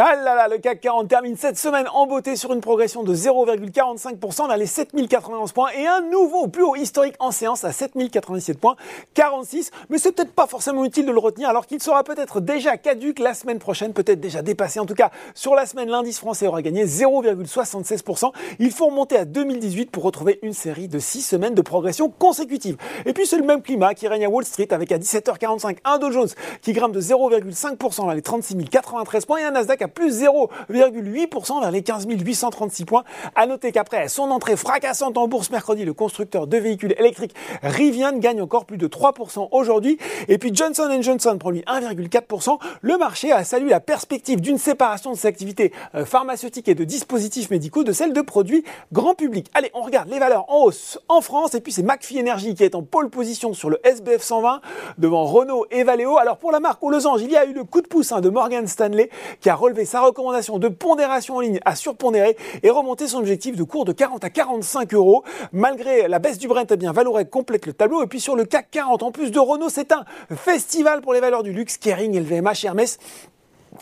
Ah là là, le CAC 40 termine cette semaine en beauté sur une progression de 0,45% vers les 7091 points et un nouveau plus haut historique en séance à 7087 points 46. Mais c'est peut-être pas forcément utile de le retenir alors qu'il sera peut-être déjà caduque la semaine prochaine, peut-être déjà dépassé. En tout cas, sur la semaine, l'indice français aura gagné 0,76%. Il faut remonter à 2018 pour retrouver une série de 6 semaines de progression consécutive. Et puis c'est le même climat qui règne à Wall Street avec à 17h45 un Dow Jones qui grimpe de 0,5% vers les 36 093 points et un Nasdaq plus 0,8% vers les 15 836 points. À noter qu'après son entrée fracassante en bourse mercredi, le constructeur de véhicules électriques Rivian gagne encore plus de 3% aujourd'hui. Et puis Johnson Johnson prend lui 1,4%. Le marché a salué la perspective d'une séparation de ses activités euh, pharmaceutiques et de dispositifs médicaux de celle de produits grand public. Allez, on regarde les valeurs en hausse en France. Et puis c'est McPhee Energy qui est en pole position sur le SBF 120 devant Renault et Valeo. Alors pour la marque aux losange, il y a eu le coup de pouce hein, de Morgan Stanley qui a relevé sa recommandation de pondération en ligne à surpondérer et remonter son objectif de cours de 40 à 45 euros. Malgré la baisse du Brent, eh bien, Valorec complète le tableau. Et puis sur le CAC 40, en plus de Renault, c'est un festival pour les valeurs du luxe. Kering, LVMH, Hermès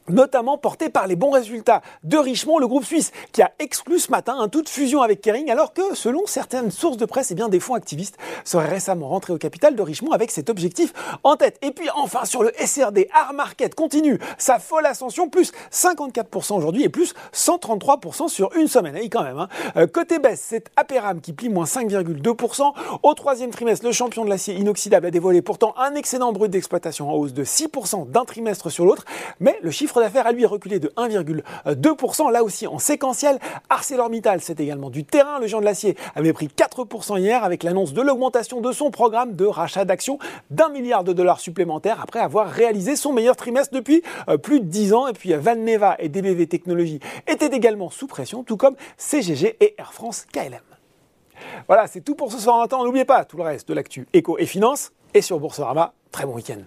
notamment porté par les bons résultats de Richemont, le groupe suisse qui a exclu ce matin un toute fusion avec Kering, alors que selon certaines sources de presse, eh bien, des fonds activistes seraient récemment rentrés au capital de Richemont avec cet objectif en tête. Et puis enfin sur le SRD, Art Market continue sa folle ascension, plus 54% aujourd'hui et plus 133% sur une semaine. Et quand même. Hein. Euh, côté baisse, c'est Aperam qui plie moins 5,2%. Au troisième trimestre, le champion de l'acier inoxydable a dévoilé pourtant un excédent brut d'exploitation en hausse de 6% d'un trimestre sur l'autre, mais le chiffre d'affaires a lui reculé de 1,2%, là aussi en séquentiel. ArcelorMittal, c'est également du terrain. Le géant de l'acier avait pris 4% hier avec l'annonce de l'augmentation de son programme de rachat d'actions d'un milliard de dollars supplémentaires après avoir réalisé son meilleur trimestre depuis euh, plus de 10 ans. Et puis Valneva et DBV Technologies étaient également sous pression, tout comme CGG et Air France KLM. Voilà, c'est tout pour ce soir en temps. N'oubliez pas tout le reste de l'actu éco et finance. Et sur Boursorama, très bon week-end.